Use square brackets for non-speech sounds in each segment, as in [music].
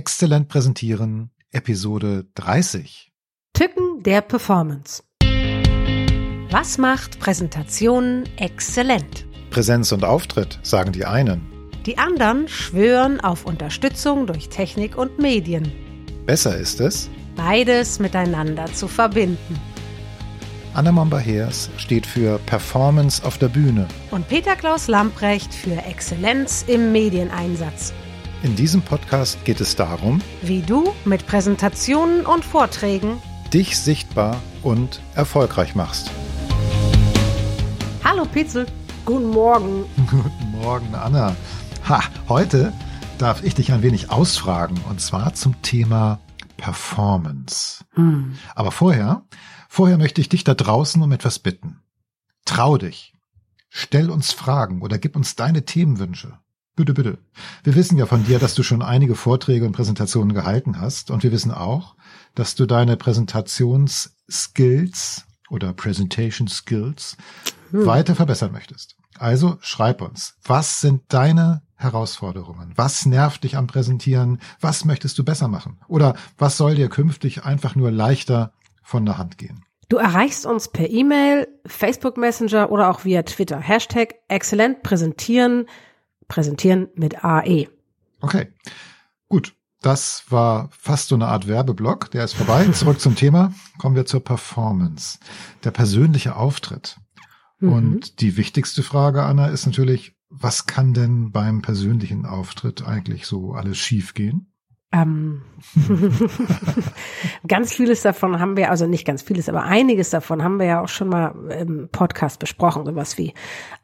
Exzellent präsentieren, Episode 30. Tücken der Performance. Was macht Präsentationen exzellent? Präsenz und Auftritt, sagen die einen. Die anderen schwören auf Unterstützung durch Technik und Medien. Besser ist es, Beides miteinander zu verbinden. Anna Momba-Heers steht für Performance auf der Bühne. Und Peter Klaus Lamprecht für Exzellenz im Medieneinsatz. In diesem Podcast geht es darum, Wie du mit Präsentationen und Vorträgen dich sichtbar und erfolgreich machst. Hallo Pitzel, guten Morgen. [laughs] Guten Morgen, Anna. Ha, heute darf ich dich ein wenig ausfragen und zwar zum Thema Performance. Hm. Aber vorher, vorher möchte ich dich da draußen um etwas bitten. Trau dich. Stell uns Fragen oder gib uns deine Themenwünsche. Bitte, bitte. Wir wissen ja von dir, dass du schon einige Vorträge und Präsentationen gehalten hast und wir wissen auch, dass du deine Präsentationsskills oder Presentation Skills weiter verbessern möchtest. Also schreib uns. Was sind deine Herausforderungen? Was nervt dich am Präsentieren? Was möchtest du besser machen? Oder was soll dir künftig einfach nur leichter von der Hand gehen? Du erreichst uns per E-Mail, Facebook Messenger oder auch via Twitter. Hashtag exzellent präsentieren, präsentieren mit AE. Okay, gut. Das war fast so eine Art Werbeblock. Der ist vorbei. [laughs] Zurück zum Thema. Kommen wir zur Performance. Der persönliche Auftritt. Mhm. Und die wichtigste Frage, Anna, ist natürlich, was kann denn beim persönlichen Auftritt eigentlich so alles schiefgehen? Ähm, [laughs] ganz vieles davon haben wir, also nicht ganz vieles, aber einiges davon haben wir ja auch schon mal im Podcast besprochen, sowas wie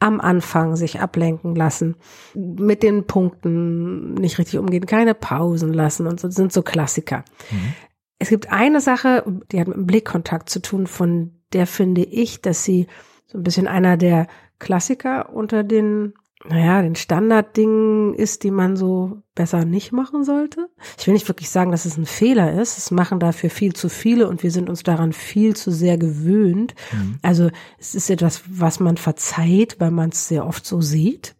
am Anfang sich ablenken lassen, mit den Punkten nicht richtig umgehen, keine Pausen lassen und so sind so Klassiker. Mhm. Es gibt eine Sache, die hat mit dem Blickkontakt zu tun, von der finde ich, dass sie so ein bisschen einer der Klassiker unter den naja, den Standarddingen ist, die man so besser nicht machen sollte. Ich will nicht wirklich sagen, dass es ein Fehler ist. Es machen dafür viel zu viele und wir sind uns daran viel zu sehr gewöhnt. Mhm. Also es ist etwas, was man verzeiht, weil man es sehr oft so sieht.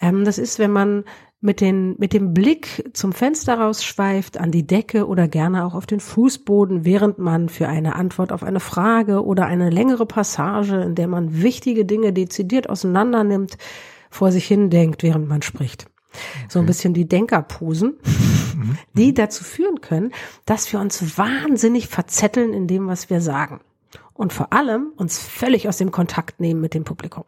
Ähm, das ist, wenn man mit, den, mit dem Blick zum Fenster rausschweift, an die Decke oder gerne auch auf den Fußboden, während man für eine Antwort auf eine Frage oder eine längere Passage, in der man wichtige Dinge dezidiert auseinander nimmt, vor sich hin denkt, während man spricht. So ein bisschen die Denkerposen, [laughs] die dazu führen können, dass wir uns wahnsinnig verzetteln in dem, was wir sagen. Und vor allem uns völlig aus dem Kontakt nehmen mit dem Publikum.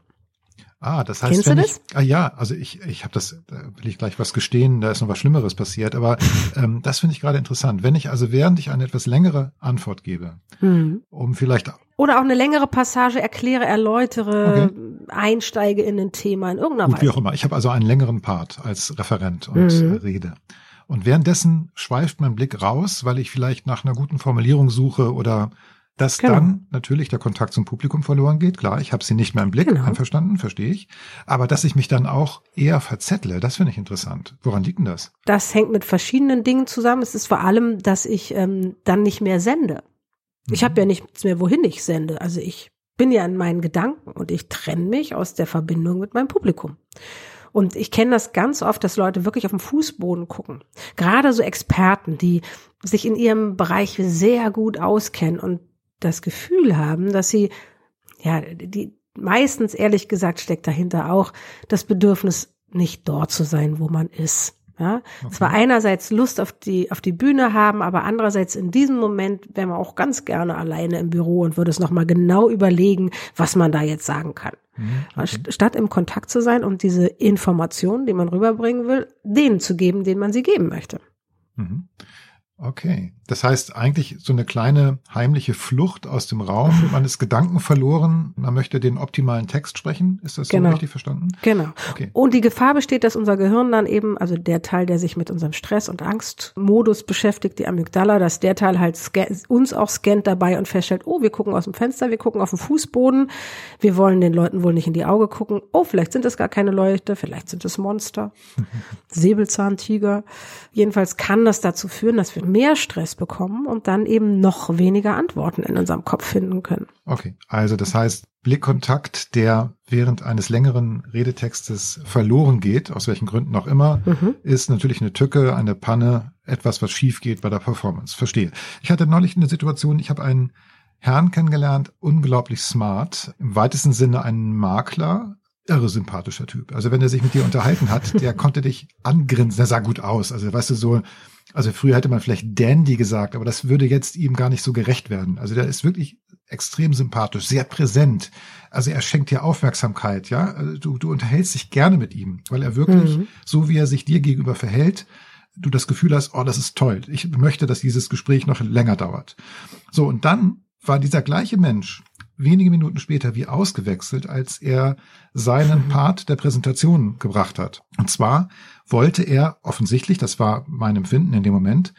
Ah, das heißt, Kennst wenn ich, ah ja, also ich, ich habe das, da will ich gleich was gestehen, da ist noch was Schlimmeres passiert, aber [laughs] ähm, das finde ich gerade interessant. Wenn ich also während ich eine etwas längere Antwort gebe, Mhm. um vielleicht Oder auch eine längere Passage erkläre, erläutere, einsteige in ein Thema in irgendeiner Gut, wie Weise. auch immer. Ich habe also einen längeren Part als Referent und Mhm. äh, rede. Und währenddessen schweift mein Blick raus, weil ich vielleicht nach einer guten Formulierung suche oder dass Genau. dann natürlich der Kontakt zum Publikum verloren geht. Klar, ich habe sie nicht mehr im Blick, Genau. einverstanden, verstehe ich. Aber dass ich mich dann auch eher verzettle, das finde ich interessant. Woran liegt denn das? Das hängt mit verschiedenen Dingen zusammen. Es ist vor allem, dass ich ähm, dann nicht mehr sende. Ich habe ja nichts mehr, wohin ich sende. Also ich bin ja in meinen Gedanken und ich trenne mich aus der Verbindung mit meinem Publikum. Und ich kenne das ganz oft, dass Leute wirklich auf den Fußboden gucken. Gerade so Experten, die sich in ihrem Bereich sehr gut auskennen und das Gefühl haben, dass sie, ja, die meistens ehrlich gesagt steckt dahinter auch das Bedürfnis, nicht dort zu sein, wo man ist. Ja, zwar einerseits Lust auf die, auf die Bühne haben, aber andererseits in diesem Moment wäre man auch ganz gerne alleine im Büro und würde es nochmal genau überlegen, was man da jetzt sagen kann. St- Statt im Kontakt zu sein und diese Informationen, die man rüberbringen will, denen zu geben, denen man sie geben möchte. Mhm. Okay. Das heißt eigentlich so eine kleine heimliche Flucht aus dem Raum. Man ist Gedanken verloren. Man möchte den optimalen Text sprechen. Ist das so Genau. richtig verstanden? Genau. Okay. Und die Gefahr besteht, dass unser Gehirn dann eben, also der Teil, der sich mit unserem Stress- und Angstmodus beschäftigt, die Amygdala, dass der Teil halt uns auch scannt dabei und feststellt, oh, wir gucken aus dem Fenster, wir gucken auf den Fußboden, wir wollen den Leuten wohl nicht in die Augen gucken. Oh, vielleicht sind es gar keine Leute, vielleicht sind es Monster, [laughs] Säbelzahntiger. Jedenfalls kann das dazu führen, dass wir mehr Stress bekommen und dann eben noch weniger Antworten in unserem Kopf finden können. Okay, also das heißt, Blickkontakt, der während eines längeren Redetextes verloren geht, aus welchen Gründen auch immer, mhm. ist natürlich eine Tücke, eine Panne, etwas, was schief geht bei der Performance. Verstehe. Ich hatte neulich eine Situation, ich habe einen Herrn kennengelernt, unglaublich smart, im weitesten Sinne einen Makler, irre sympathischer Typ. Also wenn er sich mit dir unterhalten hat, der konnte dich angrinsen, der sah gut aus. Also weißt du, so, also früher hätte man vielleicht Dandy gesagt, aber das würde jetzt ihm gar nicht so gerecht werden. Also der ist wirklich extrem sympathisch, sehr präsent. Also er schenkt dir Aufmerksamkeit, ja. Also du, du unterhältst dich gerne mit ihm, weil er wirklich, mhm. so wie er sich dir gegenüber verhält, du das Gefühl hast, oh, das ist toll. Ich möchte, dass dieses Gespräch noch länger dauert. So, und dann war dieser gleiche Mensch wenige Minuten später wie ausgewechselt, als er seinen Part der Präsentation gebracht hat. Und zwar wollte er offensichtlich, das war mein Empfinden in dem Moment,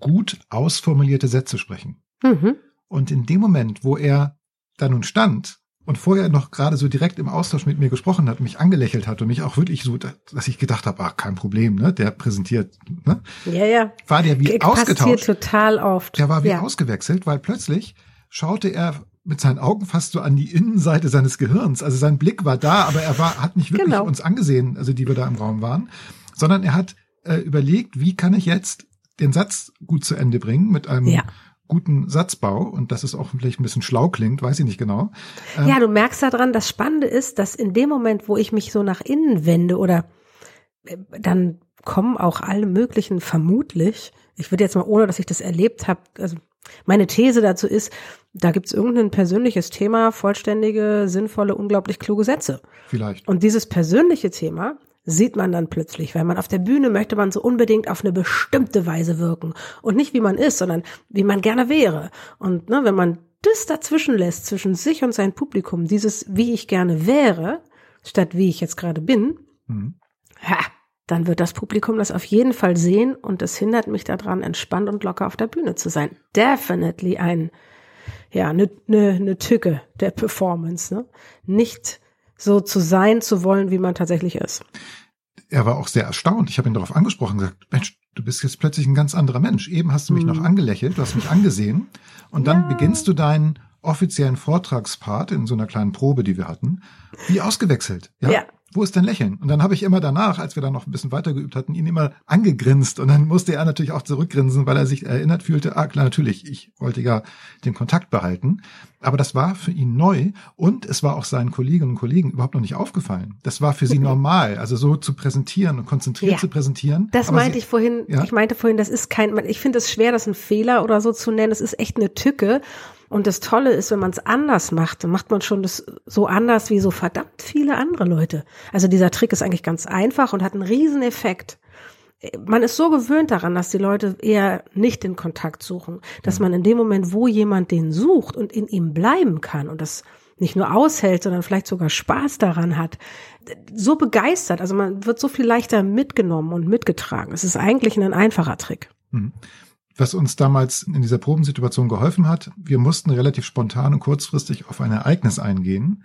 gut ausformulierte Sätze sprechen. Mhm. Und in dem Moment, wo er da nun stand und vorher noch gerade so direkt im Austausch mit mir gesprochen hat, mich angelächelt hat und mich auch wirklich so, dass ich gedacht habe, ach, kein Problem, ne, der präsentiert, ne? Ja, ja. War der wie ausgetauscht. total oft. Der war wie ja. ausgewechselt, weil plötzlich schaute er mit seinen Augen fast so an die Innenseite seines Gehirns. Also sein Blick war da, aber er war, hat nicht wirklich genau. uns angesehen, also die wir da im Raum waren, sondern er hat äh, überlegt, wie kann ich jetzt den Satz gut zu Ende bringen mit einem ja. guten Satzbau und dass es auch vielleicht ein bisschen schlau klingt, weiß ich nicht genau. Ähm, ja, du merkst daran, das Spannende ist, dass in dem Moment, wo ich mich so nach innen wende oder äh, dann kommen auch alle möglichen vermutlich, ich würde jetzt mal, ohne dass ich das erlebt habe, also meine These dazu ist, da gibt's irgendein persönliches Thema, vollständige, sinnvolle, unglaublich kluge Sätze. Vielleicht. Und dieses persönliche Thema sieht man dann plötzlich, weil man auf der Bühne möchte man so unbedingt auf eine bestimmte Weise wirken und nicht wie man ist, sondern wie man gerne wäre. Und ne, wenn man das dazwischen lässt, zwischen sich und sein Publikum, dieses wie ich gerne wäre, statt wie ich jetzt gerade bin, mhm. ha, dann wird das Publikum das auf jeden Fall sehen und es hindert mich daran, entspannt und locker auf der Bühne zu sein. Definitely ein, ja, eine ne, ne Tücke der Performance, ne? Nicht so zu sein zu wollen, wie man tatsächlich ist. Er war auch sehr erstaunt. Ich habe ihn darauf angesprochen und gesagt, Mensch, du bist jetzt plötzlich ein ganz anderer Mensch. Eben hast du mich hm. noch angelächelt, du hast mich angesehen und dann ja. beginnst du deinen offiziellen Vortragspart in so einer kleinen Probe, die wir hatten, wie ausgewechselt. Ja. ja wo ist dein Lächeln? Und dann habe ich immer danach, als wir dann noch ein bisschen weiter geübt hatten, ihn immer angegrinst. Und dann musste er natürlich auch zurückgrinsen, weil er sich erinnert fühlte, ah klar, natürlich, ich wollte ja den Kontakt behalten. Aber das war für ihn neu und es war auch seinen Kolleginnen und Kollegen überhaupt noch nicht aufgefallen. Das war für sie [laughs] normal, also so zu präsentieren und konzentriert ja, zu präsentieren. Das Aber meinte sie, ich vorhin, ja? ich meinte vorhin, das ist kein, ich finde es schwer, das ein Fehler oder so zu nennen. Das ist echt eine Tücke. Und das Tolle ist, wenn man es anders macht, dann macht man schon das so anders wie so verdammt viele andere Leute. Also dieser Trick ist eigentlich ganz einfach und hat einen riesen Effekt. Man ist so gewöhnt daran, dass die Leute eher nicht den Kontakt suchen, dass man in dem Moment, wo jemand den sucht und in ihm bleiben kann und das nicht nur aushält, sondern vielleicht sogar Spaß daran hat, so begeistert. Also man wird so viel leichter mitgenommen und mitgetragen. Es ist eigentlich ein einfacher Trick. Was uns damals in dieser Probensituation geholfen hat. Wir mussten relativ spontan und kurzfristig auf ein Ereignis eingehen,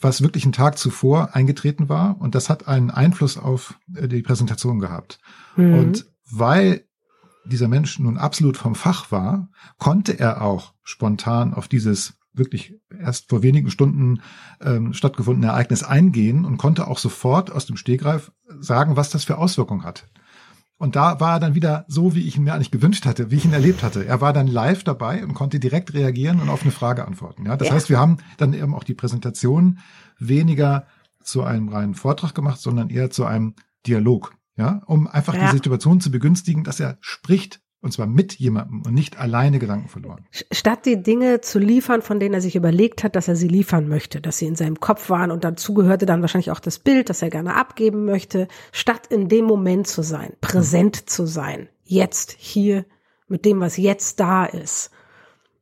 was wirklich einen Tag zuvor eingetreten war. Und das hat einen Einfluss auf äh, die Präsentation gehabt. Mhm. Und weil dieser Mensch nun absolut vom Fach war, konnte er auch spontan auf dieses wirklich erst vor wenigen Stunden ähm, stattgefundene Ereignis eingehen und konnte auch sofort aus dem Stegreif sagen, was das für Auswirkungen hat. Und da war er dann wieder so, wie ich ihn mir eigentlich gewünscht hatte, wie ich ihn erlebt hatte. Er war dann live dabei und konnte direkt reagieren und auf eine Frage antworten. Ja, das ja. heißt, wir haben dann eben auch die Präsentation weniger zu einem reinen Vortrag gemacht, sondern eher zu einem Dialog. Ja, um einfach ja. die Situation zu begünstigen, dass er spricht und zwar mit jemandem und nicht alleine Gedanken verloren. Statt die Dinge zu liefern, von denen er sich überlegt hat, dass er sie liefern möchte, dass sie in seinem Kopf waren und dazu gehörte dann wahrscheinlich auch das Bild, das er gerne abgeben möchte, statt in dem Moment zu sein, präsent mhm. zu sein, jetzt, hier, mit dem, was jetzt da ist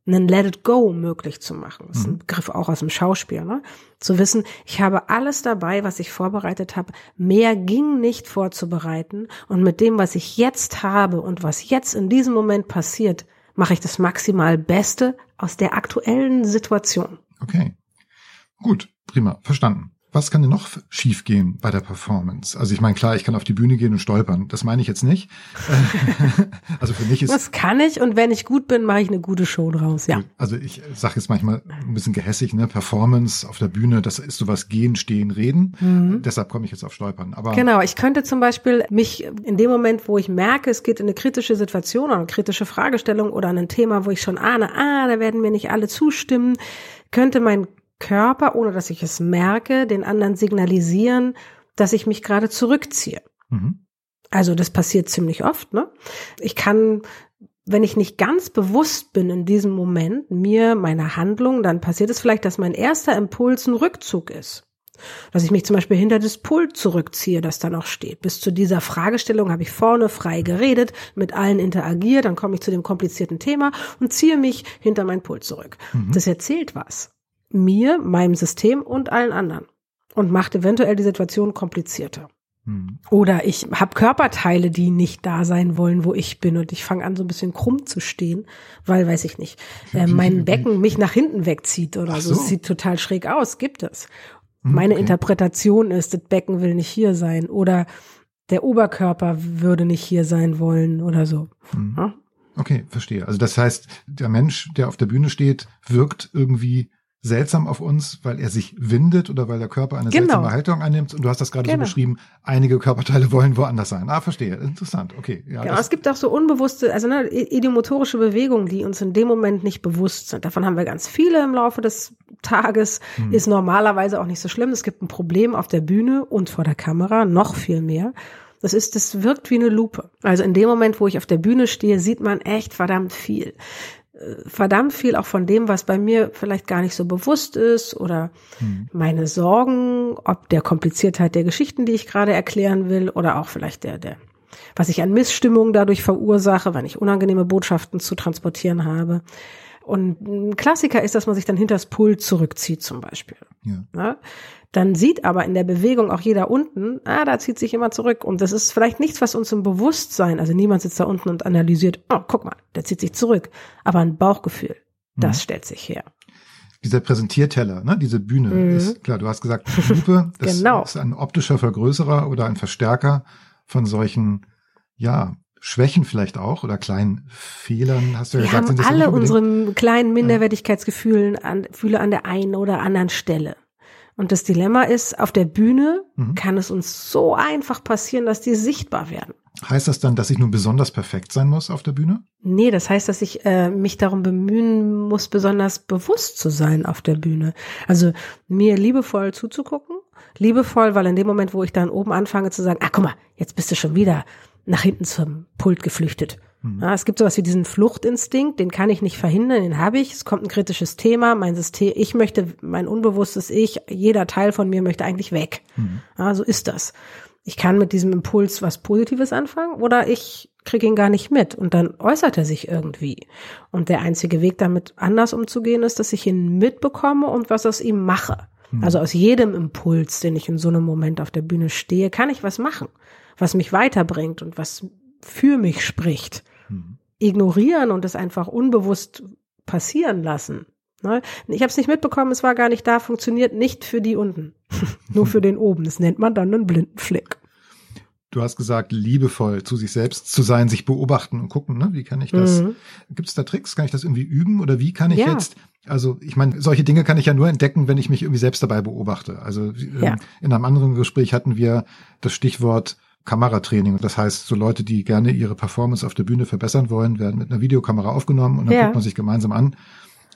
einen Let it go möglich zu machen. Das ist ein mhm. Begriff auch aus dem Schauspiel, ne? Zu wissen, ich habe alles dabei, was ich vorbereitet habe. Mehr ging nicht vorzubereiten. Und mit dem, was ich jetzt habe und was jetzt in diesem Moment passiert, mache ich das maximal Beste aus der aktuellen Situation. Okay. Gut, prima, verstanden. Was kann denn noch schiefgehen bei der Performance? Also ich meine, klar, ich kann auf die Bühne gehen und stolpern. Das meine ich jetzt nicht. [laughs] also für mich ist. Das kann ich und wenn ich gut bin, mache ich eine gute Show draus, ja. Also ich sage jetzt manchmal ein bisschen gehässig, ne? Performance auf der Bühne, das ist sowas gehen, stehen, reden. Mhm. Deshalb komme ich jetzt auf Stolpern. Aber genau, ich könnte zum Beispiel mich in dem Moment, wo ich merke, es geht in eine kritische Situation oder eine kritische Fragestellung oder ein Thema, wo ich schon ahne, ah, da werden mir nicht alle zustimmen, könnte mein Körper, ohne dass ich es merke, den anderen signalisieren, dass ich mich gerade zurückziehe. Mhm. Also das passiert ziemlich oft. Ne? Ich kann, wenn ich nicht ganz bewusst bin in diesem Moment, mir, meiner Handlung, dann passiert es vielleicht, dass mein erster Impuls ein Rückzug ist. Dass ich mich zum Beispiel hinter das Pult zurückziehe, das da noch steht. Bis zu dieser Fragestellung habe ich vorne frei geredet, mit allen interagiert, dann komme ich zu dem komplizierten Thema und ziehe mich hinter mein Pult zurück. Mhm. Das erzählt was mir, meinem System und allen anderen und macht eventuell die Situation komplizierter. Hm. Oder ich habe Körperteile, die nicht da sein wollen, wo ich bin und ich fange an so ein bisschen krumm zu stehen, weil, weiß ich nicht, äh, mein Becken mich nach hinten wegzieht oder so. so. Es sieht total schräg aus, gibt es. Hm, Meine okay. Interpretation ist, das Becken will nicht hier sein oder der Oberkörper würde nicht hier sein wollen oder so. Hm. Ja? Okay, verstehe. Also das heißt, der Mensch, der auf der Bühne steht, wirkt irgendwie seltsam auf uns, weil er sich windet oder weil der Körper eine genau. seltsame Haltung annimmt. Und du hast das gerade genau. so beschrieben, einige Körperteile wollen woanders sein. Ah, verstehe. Interessant. Okay. Ja, genau, es gibt auch so unbewusste, also ne, idiomotorische Bewegungen, die uns in dem Moment nicht bewusst sind. Davon haben wir ganz viele im Laufe des Tages. Hm. Ist normalerweise auch nicht so schlimm. Es gibt ein Problem auf der Bühne und vor der Kamera, noch viel mehr. Das ist, das wirkt wie eine Lupe. Also in dem Moment, wo ich auf der Bühne stehe, sieht man echt verdammt viel verdammt viel auch von dem, was bei mir vielleicht gar nicht so bewusst ist oder hm. meine Sorgen, ob der Kompliziertheit der Geschichten, die ich gerade erklären will oder auch vielleicht der, der, was ich an Missstimmung dadurch verursache, wenn ich unangenehme Botschaften zu transportieren habe. Und ein Klassiker ist, dass man sich dann hinters Pult zurückzieht zum Beispiel. Ja. ja. Dann sieht aber in der Bewegung auch jeder unten, ah, da zieht sich immer zurück. Und das ist vielleicht nichts, was uns im Bewusstsein, also niemand sitzt da unten und analysiert, oh, guck mal, der zieht sich zurück. Aber ein Bauchgefühl, das mhm. stellt sich her. Dieser Präsentierteller, ne, diese Bühne, mhm. ist klar, du hast gesagt, Lupe, [laughs] das genau. ist ein optischer Vergrößerer oder ein Verstärker von solchen, ja, Schwächen vielleicht auch oder kleinen Fehlern, hast du ja Wir gesagt. Haben sind alle unsere kleinen Minderwertigkeitsgefühlen an, Fühle an der einen oder anderen Stelle. Und das Dilemma ist, auf der Bühne mhm. kann es uns so einfach passieren, dass die sichtbar werden. Heißt das dann, dass ich nun besonders perfekt sein muss auf der Bühne? Nee, das heißt, dass ich äh, mich darum bemühen muss, besonders bewusst zu sein auf der Bühne. Also mir liebevoll zuzugucken. Liebevoll, weil in dem Moment, wo ich dann oben anfange zu sagen, ah, guck mal, jetzt bist du schon wieder nach hinten zum Pult geflüchtet. Mhm. Ja, es gibt sowas wie diesen Fluchtinstinkt, den kann ich nicht verhindern, den habe ich. Es kommt ein kritisches Thema, mein System, ich möchte, mein unbewusstes Ich, jeder Teil von mir möchte eigentlich weg. Mhm. Ja, so ist das. Ich kann mit diesem Impuls was Positives anfangen oder ich kriege ihn gar nicht mit und dann äußert er sich irgendwie. Und der einzige Weg damit anders umzugehen ist, dass ich ihn mitbekomme und was aus ihm mache. Mhm. Also aus jedem Impuls, den ich in so einem Moment auf der Bühne stehe, kann ich was machen, was mich weiterbringt und was für mich spricht mhm. ignorieren und es einfach unbewusst passieren lassen. Ne? Ich habe es nicht mitbekommen, es war gar nicht da, funktioniert nicht für die unten, [laughs] nur für den oben. Das nennt man dann einen blinden Flick. Du hast gesagt, liebevoll zu sich selbst zu sein, sich beobachten und gucken, ne? wie kann ich das? Mhm. Gibt es da Tricks? Kann ich das irgendwie üben? Oder wie kann ich ja. jetzt, also ich meine, solche Dinge kann ich ja nur entdecken, wenn ich mich irgendwie selbst dabei beobachte. Also ja. ähm, in einem anderen Gespräch hatten wir das Stichwort Kameratraining. Das heißt, so Leute, die gerne ihre Performance auf der Bühne verbessern wollen, werden mit einer Videokamera aufgenommen und dann ja. guckt man sich gemeinsam an,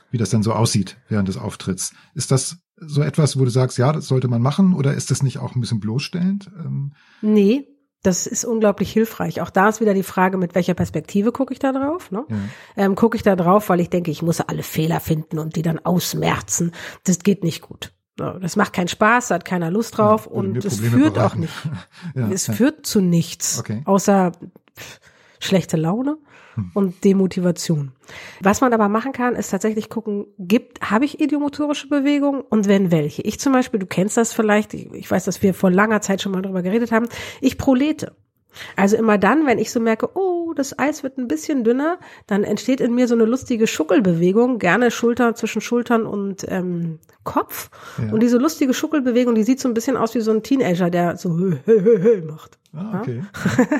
wie das dann so aussieht während des Auftritts. Ist das so etwas, wo du sagst, ja, das sollte man machen oder ist das nicht auch ein bisschen bloßstellend? Ähm nee, das ist unglaublich hilfreich. Auch da ist wieder die Frage, mit welcher Perspektive gucke ich da drauf? Ne? Ja. Ähm, gucke ich da drauf, weil ich denke, ich muss alle Fehler finden und die dann ausmerzen. Das geht nicht gut. Das macht keinen Spaß, da hat keiner Lust drauf ja, und es führt beraten. auch nicht. [laughs] ja, es ja. führt zu nichts, okay. außer schlechte Laune. Und Demotivation. Was man aber machen kann, ist tatsächlich gucken, gibt, habe ich idiomotorische Bewegungen und wenn welche? Ich zum Beispiel, du kennst das vielleicht, ich, ich weiß, dass wir vor langer Zeit schon mal darüber geredet haben, ich prolete. Also immer dann, wenn ich so merke, oh, oh, das Eis wird ein bisschen dünner, dann entsteht in mir so eine lustige Schuckelbewegung, gerne Schulter zwischen Schultern und ähm, Kopf. Ja. Und diese lustige Schuckelbewegung, die sieht so ein bisschen aus wie so ein Teenager, der so hö, hö, hö, hö macht. Ah, okay.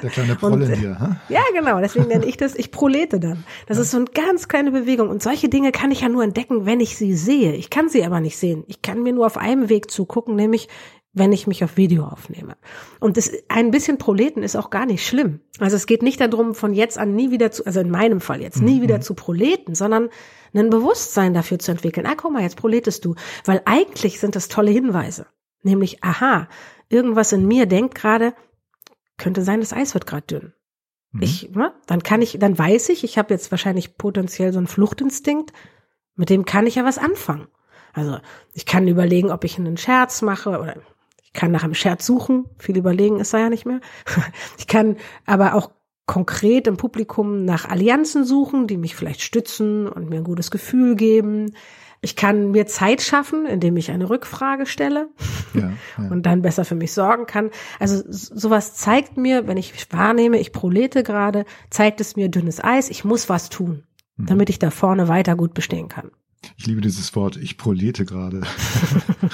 Der kleine [laughs] Proll in dir. Huh? Ja, genau. Deswegen nenne ich das, ich prolete dann. Das ja. ist so eine ganz kleine Bewegung. Und solche Dinge kann ich ja nur entdecken, wenn ich sie sehe. Ich kann sie aber nicht sehen. Ich kann mir nur auf einem Weg zugucken, nämlich wenn ich mich auf Video aufnehme. Und das, ein bisschen Proleten ist auch gar nicht schlimm. Also es geht nicht darum, von jetzt an nie wieder zu, also in meinem Fall jetzt, nie mhm. wieder zu proleten, sondern ein Bewusstsein dafür zu entwickeln. Ah, guck mal, jetzt proletest du. Weil eigentlich sind das tolle Hinweise. Nämlich, aha, irgendwas in mir denkt gerade, könnte sein, das Eis wird gerade dünn. Mhm. Ich, ne, dann kann ich, dann weiß ich, ich habe jetzt wahrscheinlich potenziell so einen Fluchtinstinkt, mit dem kann ich ja was anfangen. Also ich kann überlegen, ob ich einen Scherz mache oder ich kann nach einem Scherz suchen, viel überlegen ist da ja nicht mehr. [laughs] Ich kann aber auch konkret im Publikum nach Allianzen suchen, die mich vielleicht stützen und mir ein gutes Gefühl geben. Ich kann mir Zeit schaffen, indem ich eine Rückfrage stelle [laughs] ja, ja. und dann besser für mich sorgen kann. Also sowas zeigt mir, wenn ich wahrnehme, ich prolete gerade, zeigt es mir dünnes Eis, ich muss was tun, mhm. damit ich da vorne weiter gut bestehen kann. Ich liebe dieses Wort, ich prolete gerade. [laughs]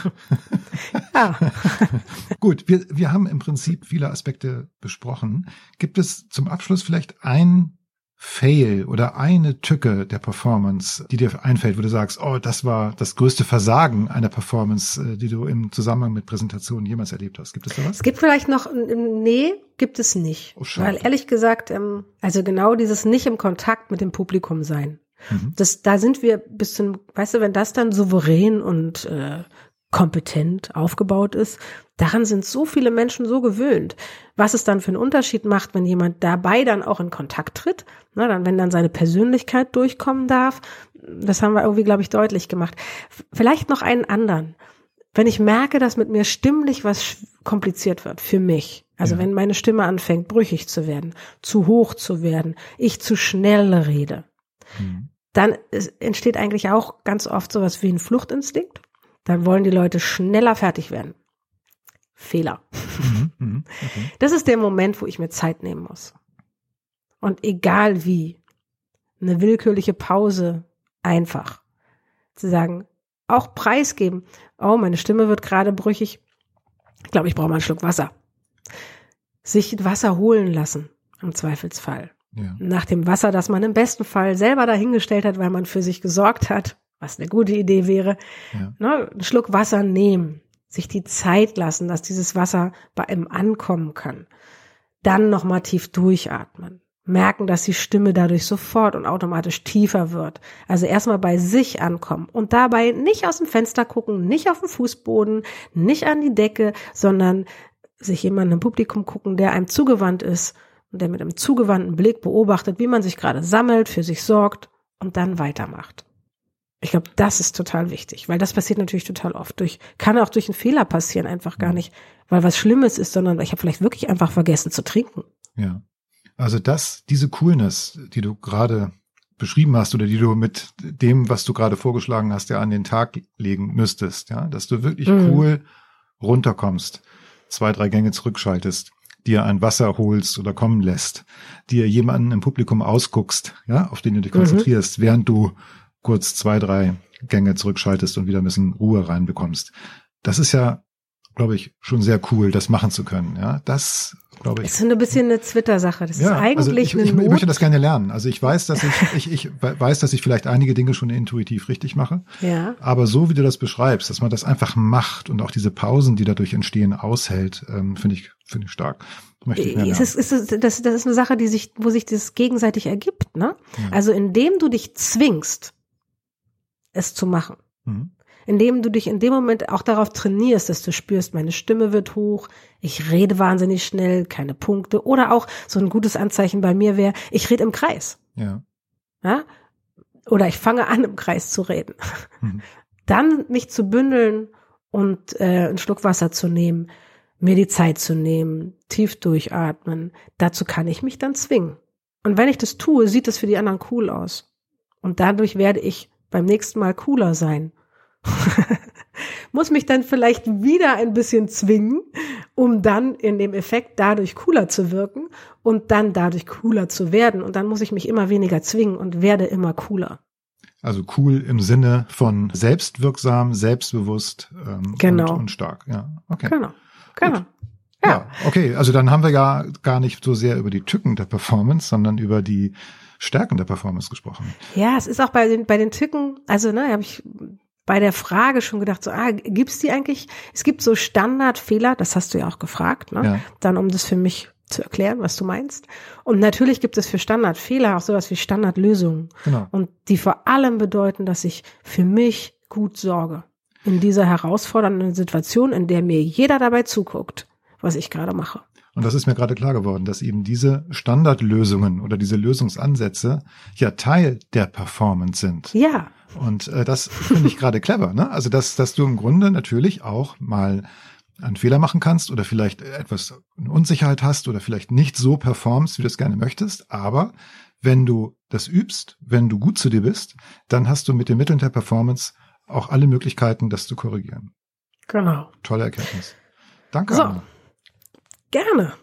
[laughs] ja. Gut, wir, wir haben im Prinzip viele Aspekte besprochen. Gibt es zum Abschluss vielleicht ein Fail oder eine Tücke der Performance, die dir einfällt, wo du sagst, oh, das war das größte Versagen einer Performance, äh, die du im Zusammenhang mit Präsentationen jemals erlebt hast? Gibt es da was? Es gibt vielleicht noch, nee, gibt es nicht. Oh, Weil ehrlich gesagt, ähm, also genau dieses nicht im Kontakt mit dem Publikum sein. Mhm. Das, da sind wir bis zum, weißt du, wenn das dann souverän und äh, kompetent aufgebaut ist, daran sind so viele Menschen so gewöhnt. Was es dann für einen Unterschied macht, wenn jemand dabei dann auch in Kontakt tritt, na, dann, wenn dann seine Persönlichkeit durchkommen darf, das haben wir irgendwie, glaube ich, deutlich gemacht. Vielleicht noch einen anderen. Wenn ich merke, dass mit mir stimmlich was kompliziert wird, für mich, also ja. wenn meine Stimme anfängt, brüchig zu werden, zu hoch zu werden, ich zu schnell rede, mhm dann entsteht eigentlich auch ganz oft sowas wie ein Fluchtinstinkt. Dann wollen die Leute schneller fertig werden. Fehler. Mhm, mhm, okay. Das ist der Moment, wo ich mir Zeit nehmen muss. Und egal wie, eine willkürliche Pause einfach zu sagen, auch preisgeben. Oh, meine Stimme wird gerade brüchig. Ich glaube, ich brauche mal einen Schluck Wasser. Sich Wasser holen lassen, im Zweifelsfall. Ja. Nach dem Wasser, das man im besten Fall selber dahingestellt hat, weil man für sich gesorgt hat, was eine gute Idee wäre, ja. ne, einen Schluck Wasser nehmen, sich die Zeit lassen, dass dieses Wasser bei einem ankommen kann. Dann nochmal tief durchatmen. Merken, dass die Stimme dadurch sofort und automatisch tiefer wird. Also erstmal bei sich ankommen und dabei nicht aus dem Fenster gucken, nicht auf den Fußboden, nicht an die Decke, sondern sich jemanden im Publikum gucken, der einem zugewandt ist und der mit einem zugewandten Blick beobachtet, wie man sich gerade sammelt, für sich sorgt und dann weitermacht. Ich glaube, das ist total wichtig, weil das passiert natürlich total oft durch, kann auch durch einen Fehler passieren, einfach gar nicht, weil was Schlimmes ist, sondern ich habe vielleicht wirklich einfach vergessen zu trinken. Ja. Also das, diese Coolness, die du gerade beschrieben hast oder die du mit dem, was du gerade vorgeschlagen hast, ja an den Tag legen müsstest, ja, dass du wirklich mhm. cool runterkommst, zwei, drei Gänge zurückschaltest, dir ein Wasser holst oder kommen lässt, dir jemanden im Publikum ausguckst, ja, auf den du dich mhm. konzentrierst, während du kurz zwei, drei Gänge zurückschaltest und wieder ein bisschen Ruhe reinbekommst. Das ist ja, glaube ich, schon sehr cool, das machen zu können. Ja, das glaube ich. Das ist ein bisschen eine Twitter-Sache. Das ja, ist eigentlich also ich, eine ich, ich möchte das gerne lernen. Also ich weiß, dass ich, ich, ich weiß, dass ich vielleicht einige Dinge schon intuitiv richtig mache. Ja. Aber so wie du das beschreibst, dass man das einfach macht und auch diese Pausen, die dadurch entstehen, aushält, ähm, finde ich, finde ich stark. Möchte ich mehr ist es, ist es, das, das ist eine Sache, die sich, wo sich das gegenseitig ergibt, ne? Ja. Also indem du dich zwingst, es zu machen. Mhm indem du dich in dem Moment auch darauf trainierst, dass du spürst, meine Stimme wird hoch, ich rede wahnsinnig schnell, keine Punkte. Oder auch so ein gutes Anzeichen bei mir wäre, ich rede im Kreis. Ja. ja? Oder ich fange an, im Kreis zu reden. Mhm. [laughs] Dann mich zu bündeln und äh, einen Schluck Wasser zu nehmen, mir die Zeit zu nehmen, tief durchatmen. Dazu kann ich mich dann zwingen. Und wenn ich das tue, sieht das für die anderen cool aus. Und dadurch werde ich beim nächsten Mal cooler sein [laughs] muss mich dann vielleicht wieder ein bisschen zwingen um dann in dem Effekt dadurch cooler zu wirken und dann dadurch cooler zu werden. Und dann muss ich mich immer weniger zwingen und werde immer cooler. Also cool im Sinne von selbstwirksam, selbstbewusst ähm, Genau. und, und stark. Ja, okay. Genau. Genau. Gut. Ja. Ja, okay. Also dann haben wir ja gar nicht so sehr über die Tücken der Performance, sondern über die Stärken der Performance gesprochen. Ja, es ist auch bei den, bei den Tücken, also ne, habe ich bei der Frage schon gedacht, so, ah, gibt's die eigentlich? Es gibt so Standardfehler, das hast du ja auch gefragt, ne? Ja. Dann, um das für mich zu erklären, was du meinst. Und natürlich gibt es für Standardfehler auch sowas wie Standardlösungen. Genau. Und die vor allem bedeuten, dass ich für mich gut sorge. In dieser herausfordernden Situation, in der mir jeder dabei zuguckt, was ich gerade mache. Und das ist mir gerade klar geworden, dass eben diese Standardlösungen oder diese Lösungsansätze ja Teil der Performance sind. Ja, Und äh, das finde ich gerade clever, ne? Also dass, dass du im Grunde natürlich auch mal einen Fehler machen kannst oder vielleicht etwas Unsicherheit hast oder vielleicht nicht so performst, wie du es gerne möchtest. Aber wenn du das übst, wenn du gut zu dir bist, dann hast du mit den Mitteln der Performance auch alle Möglichkeiten, das zu korrigieren. genau. Tolle Erkenntnis. Danke. So. Anna. Gerne.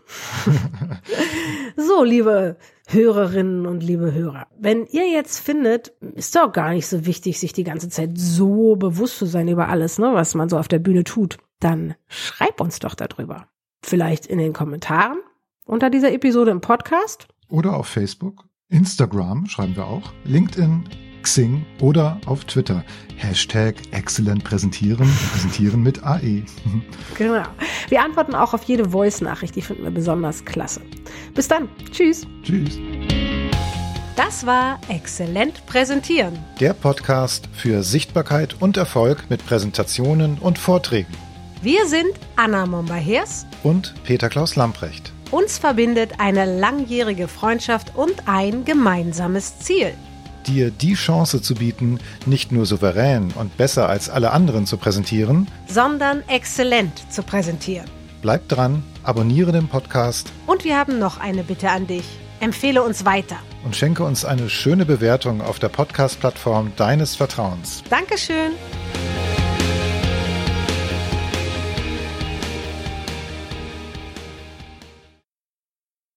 [laughs] so, liebe Hörerinnen und liebe Hörer, wenn ihr jetzt findet, ist doch gar nicht so wichtig, sich die ganze Zeit so bewusst zu sein über alles, ne, was man so auf der Bühne tut, dann schreib uns doch darüber. Vielleicht in den Kommentaren unter dieser Episode im Podcast. Oder auf Facebook, Instagram schreiben wir auch, LinkedIn, Xing oder auf Twitter. Hashtag exzellent präsentieren, präsentieren mit. AE. Genau. Wir antworten auch auf jede Voice-Nachricht, die finden wir besonders klasse. Bis dann. Tschüss. Tschüss. Das war Exzellent Präsentieren. Der Podcast für Sichtbarkeit und Erfolg mit Präsentationen und Vorträgen. Wir sind Anna Momba-Hers. Und Peter Klaus Lamprecht. Uns verbindet eine langjährige Freundschaft und ein gemeinsames Ziel. Dir die Chance zu bieten, nicht nur souverän und besser als alle anderen zu präsentieren, sondern exzellent zu präsentieren. bleib dran, abonniere den Podcast Und wir haben noch eine Bitte an dich. Empfehle uns weiter. und schenke uns eine schöne Bewertung auf der Podcast-Plattform deines Vertrauens. Dankeschön.